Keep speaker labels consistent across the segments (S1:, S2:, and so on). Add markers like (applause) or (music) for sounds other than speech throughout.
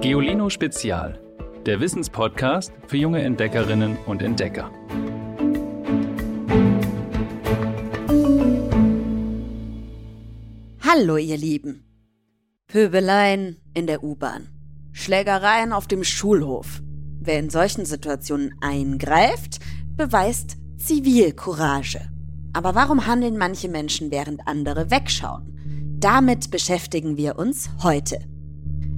S1: Geolino Spezial, der Wissenspodcast für junge Entdeckerinnen und Entdecker.
S2: Hallo ihr Lieben. Pöbeleien in der U-Bahn. Schlägereien auf dem Schulhof. Wer in solchen Situationen eingreift, beweist Zivilcourage. Aber warum handeln manche Menschen, während andere wegschauen? Damit beschäftigen wir uns heute.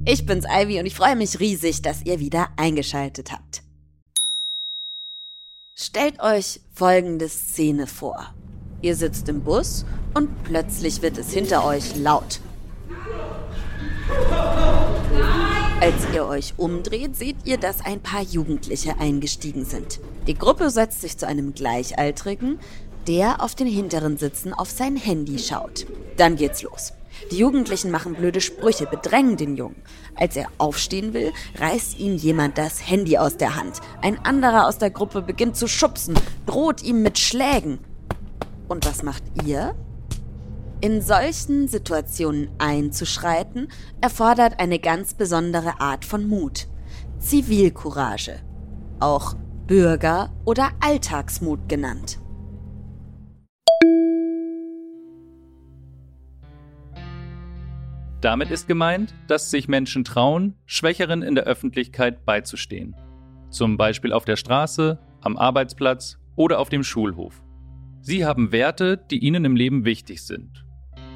S2: Ich bin's Ivy und ich freue mich riesig, dass ihr wieder eingeschaltet habt. Stellt euch folgende Szene vor. Ihr sitzt im Bus und plötzlich wird es hinter euch laut. Als ihr euch umdreht, seht ihr, dass ein paar Jugendliche eingestiegen sind. Die Gruppe setzt sich zu einem Gleichaltrigen, der auf den hinteren Sitzen auf sein Handy schaut. Dann geht's los. Die Jugendlichen machen blöde Sprüche, bedrängen den Jungen. Als er aufstehen will, reißt ihm jemand das Handy aus der Hand. Ein anderer aus der Gruppe beginnt zu schubsen, droht ihm mit Schlägen. Und was macht ihr? In solchen Situationen einzuschreiten, erfordert eine ganz besondere Art von Mut. Zivilcourage. Auch Bürger- oder Alltagsmut genannt.
S1: Damit ist gemeint, dass sich Menschen trauen, Schwächeren in der Öffentlichkeit beizustehen. Zum Beispiel auf der Straße, am Arbeitsplatz oder auf dem Schulhof. Sie haben Werte, die ihnen im Leben wichtig sind.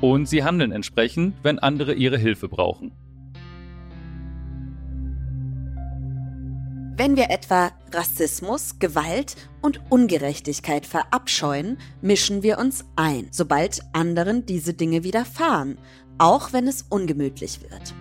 S1: Und sie handeln entsprechend, wenn andere ihre Hilfe brauchen.
S2: Wenn wir etwa Rassismus, Gewalt und Ungerechtigkeit verabscheuen, mischen wir uns ein, sobald anderen diese Dinge widerfahren, auch wenn es ungemütlich wird.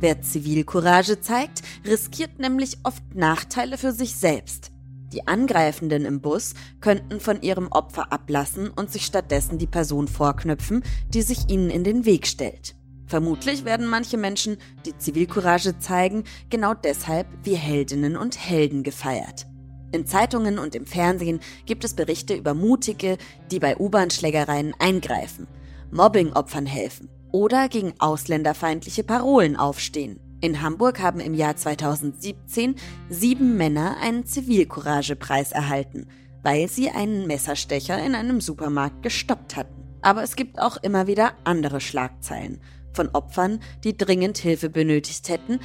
S2: Wer Zivilcourage zeigt, riskiert nämlich oft Nachteile für sich selbst. Die Angreifenden im Bus könnten von ihrem Opfer ablassen und sich stattdessen die Person vorknüpfen, die sich ihnen in den Weg stellt. Vermutlich werden manche Menschen, die Zivilcourage zeigen, genau deshalb wie Heldinnen und Helden gefeiert. In Zeitungen und im Fernsehen gibt es Berichte über Mutige, die bei U-Bahn-Schlägereien eingreifen, Mobbing-Opfern helfen oder gegen ausländerfeindliche Parolen aufstehen. In Hamburg haben im Jahr 2017 sieben Männer einen Zivilcouragepreis erhalten, weil sie einen Messerstecher in einem Supermarkt gestoppt hatten. Aber es gibt auch immer wieder andere Schlagzeilen von Opfern, die dringend Hilfe benötigt hätten,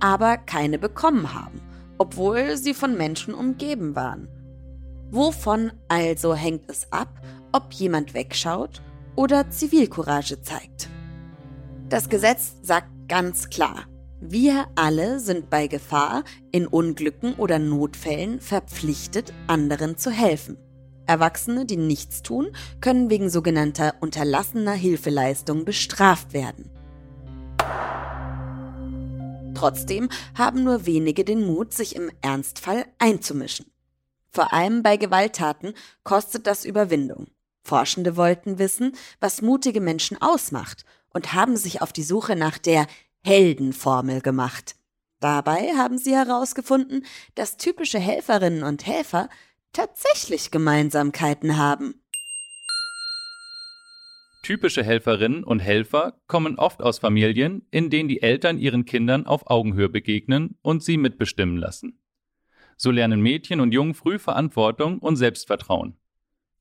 S2: aber keine bekommen haben, obwohl sie von Menschen umgeben waren. Wovon also hängt es ab, ob jemand wegschaut oder Zivilcourage zeigt? Das Gesetz sagt ganz klar, wir alle sind bei Gefahr, in Unglücken oder Notfällen verpflichtet, anderen zu helfen. Erwachsene, die nichts tun, können wegen sogenannter unterlassener Hilfeleistung bestraft werden. Trotzdem haben nur wenige den Mut, sich im Ernstfall einzumischen. Vor allem bei Gewalttaten kostet das Überwindung. Forschende wollten wissen, was mutige Menschen ausmacht und haben sich auf die Suche nach der Heldenformel gemacht. Dabei haben sie herausgefunden, dass typische Helferinnen und Helfer tatsächlich Gemeinsamkeiten haben.
S1: Typische Helferinnen und Helfer kommen oft aus Familien, in denen die Eltern ihren Kindern auf Augenhöhe begegnen und sie mitbestimmen lassen. So lernen Mädchen und Jungen früh Verantwortung und Selbstvertrauen.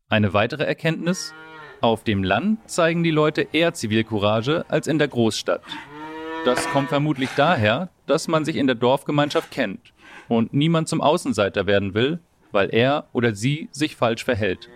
S1: Eine weitere Erkenntnis, auf dem Land zeigen die Leute eher Zivilcourage als in der Großstadt. Das kommt vermutlich daher, dass man sich in der Dorfgemeinschaft kennt und niemand zum Außenseiter werden will, weil er oder sie sich falsch verhält.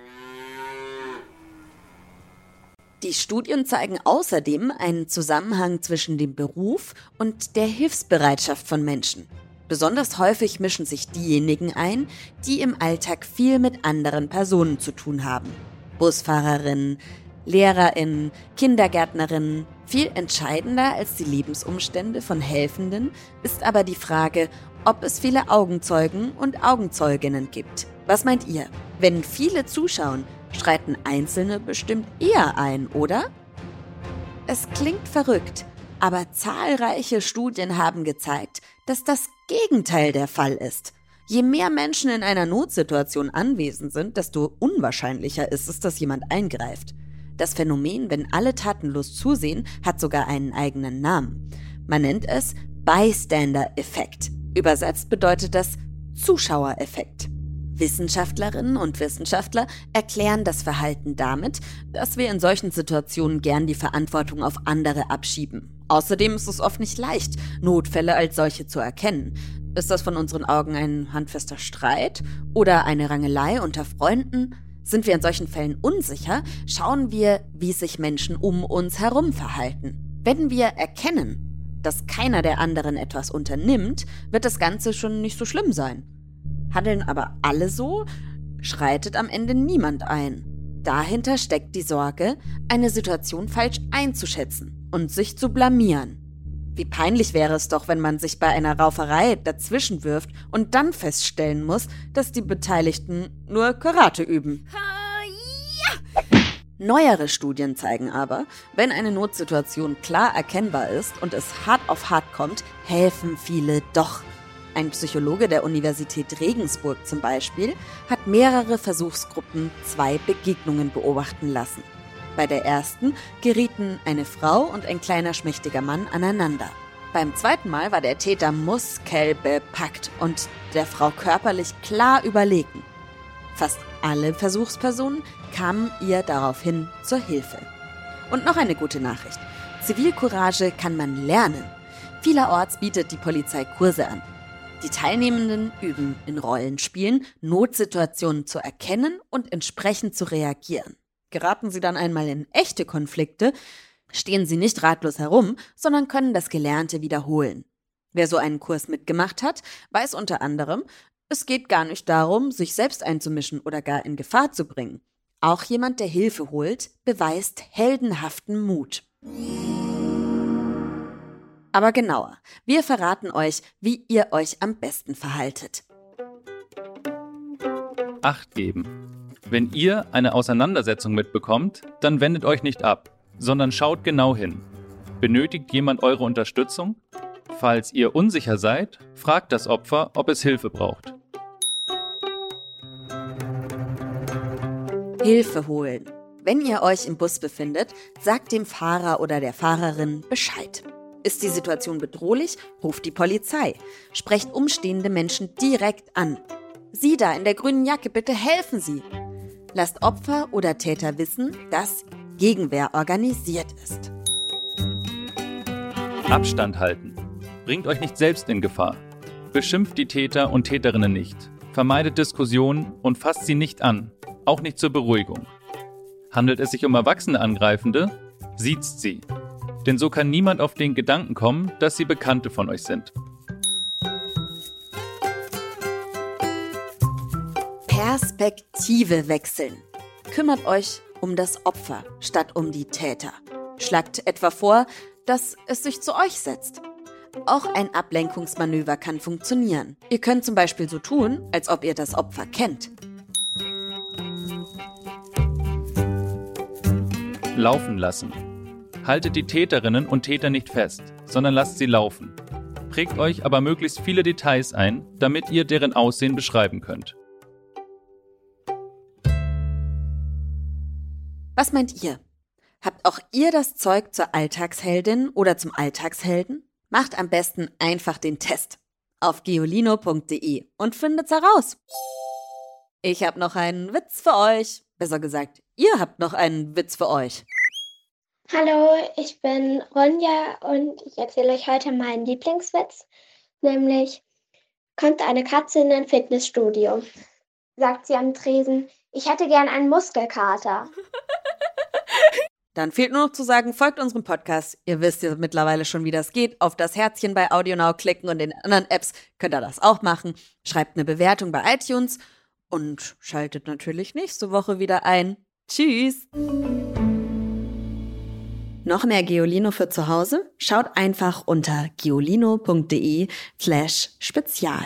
S2: Die Studien zeigen außerdem einen Zusammenhang zwischen dem Beruf und der Hilfsbereitschaft von Menschen. Besonders häufig mischen sich diejenigen ein, die im Alltag viel mit anderen Personen zu tun haben. Busfahrerinnen, Lehrerinnen, Kindergärtnerinnen. Viel entscheidender als die Lebensumstände von Helfenden ist aber die Frage, ob es viele Augenzeugen und Augenzeuginnen gibt. Was meint ihr? Wenn viele zuschauen, streiten Einzelne bestimmt eher ein, oder? Es klingt verrückt, aber zahlreiche Studien haben gezeigt, dass das Gegenteil der Fall ist. Je mehr Menschen in einer Notsituation anwesend sind, desto unwahrscheinlicher ist es, dass jemand eingreift. Das Phänomen, wenn alle tatenlos zusehen, hat sogar einen eigenen Namen. Man nennt es Bystander-Effekt. Übersetzt bedeutet das Zuschauereffekt. Wissenschaftlerinnen und Wissenschaftler erklären das Verhalten damit, dass wir in solchen Situationen gern die Verantwortung auf andere abschieben. Außerdem ist es oft nicht leicht, Notfälle als solche zu erkennen. Ist das von unseren Augen ein handfester Streit oder eine Rangelei unter Freunden? Sind wir in solchen Fällen unsicher, schauen wir, wie sich Menschen um uns herum verhalten. Wenn wir erkennen, dass keiner der anderen etwas unternimmt, wird das Ganze schon nicht so schlimm sein. Handeln aber alle so, schreitet am Ende niemand ein. Dahinter steckt die Sorge, eine Situation falsch einzuschätzen und sich zu blamieren. Wie peinlich wäre es doch, wenn man sich bei einer Rauferei dazwischen wirft und dann feststellen muss, dass die Beteiligten nur Karate üben. Neuere Studien zeigen aber, wenn eine Notsituation klar erkennbar ist und es hart auf hart kommt, helfen viele doch. Ein Psychologe der Universität Regensburg zum Beispiel hat mehrere Versuchsgruppen zwei Begegnungen beobachten lassen. Bei der ersten gerieten eine Frau und ein kleiner schmächtiger Mann aneinander. Beim zweiten Mal war der Täter muskelbepackt und der Frau körperlich klar überlegen. Fast alle Versuchspersonen kamen ihr daraufhin zur Hilfe. Und noch eine gute Nachricht. Zivilcourage kann man lernen. Vielerorts bietet die Polizei Kurse an. Die Teilnehmenden üben in Rollenspielen, Notsituationen zu erkennen und entsprechend zu reagieren. Geraten sie dann einmal in echte Konflikte, stehen sie nicht ratlos herum, sondern können das Gelernte wiederholen. Wer so einen Kurs mitgemacht hat, weiß unter anderem, es geht gar nicht darum, sich selbst einzumischen oder gar in Gefahr zu bringen. Auch jemand, der Hilfe holt, beweist heldenhaften Mut. Aber genauer, wir verraten euch, wie ihr euch am besten verhaltet.
S1: Acht geben. Wenn ihr eine Auseinandersetzung mitbekommt, dann wendet euch nicht ab, sondern schaut genau hin. Benötigt jemand eure Unterstützung? Falls ihr unsicher seid, fragt das Opfer, ob es Hilfe braucht.
S2: Hilfe holen. Wenn ihr euch im Bus befindet, sagt dem Fahrer oder der Fahrerin Bescheid. Ist die Situation bedrohlich, ruft die Polizei. Sprecht umstehende Menschen direkt an. Sie da in der grünen Jacke, bitte helfen Sie. Lasst Opfer oder Täter wissen, dass Gegenwehr organisiert ist.
S1: Abstand halten. Bringt euch nicht selbst in Gefahr. Beschimpft die Täter und Täterinnen nicht. Vermeidet Diskussionen und fasst sie nicht an, auch nicht zur Beruhigung. Handelt es sich um erwachsene Angreifende, siezt sie denn so kann niemand auf den Gedanken kommen, dass sie Bekannte von euch sind.
S2: Perspektive wechseln. Kümmert euch um das Opfer statt um die Täter. Schlagt etwa vor, dass es sich zu euch setzt. Auch ein Ablenkungsmanöver kann funktionieren. Ihr könnt zum Beispiel so tun, als ob ihr das Opfer kennt.
S1: Laufen lassen. Haltet die Täterinnen und Täter nicht fest, sondern lasst sie laufen. Prägt euch aber möglichst viele Details ein, damit ihr deren Aussehen beschreiben könnt.
S2: Was meint ihr? Habt auch ihr das Zeug zur Alltagsheldin oder zum Alltagshelden? Macht am besten einfach den Test auf geolino.de und findet's heraus. Ich habe noch einen Witz für euch. Besser gesagt, ihr habt noch einen Witz für euch.
S3: Hallo, ich bin Ronja und ich erzähle euch heute meinen Lieblingswitz, nämlich kommt eine Katze in ein Fitnessstudio. Sagt sie am Tresen, ich hätte gern einen Muskelkater. (laughs)
S2: Dann fehlt nur noch zu sagen, folgt unserem Podcast. Ihr wisst ja mittlerweile schon, wie das geht. Auf das Herzchen bei AudioNow klicken und in anderen Apps könnt ihr das auch machen. Schreibt eine Bewertung bei iTunes und schaltet natürlich nächste Woche wieder ein. Tschüss! Noch mehr Geolino für zu Hause? Schaut einfach unter geolino.de slash spezial.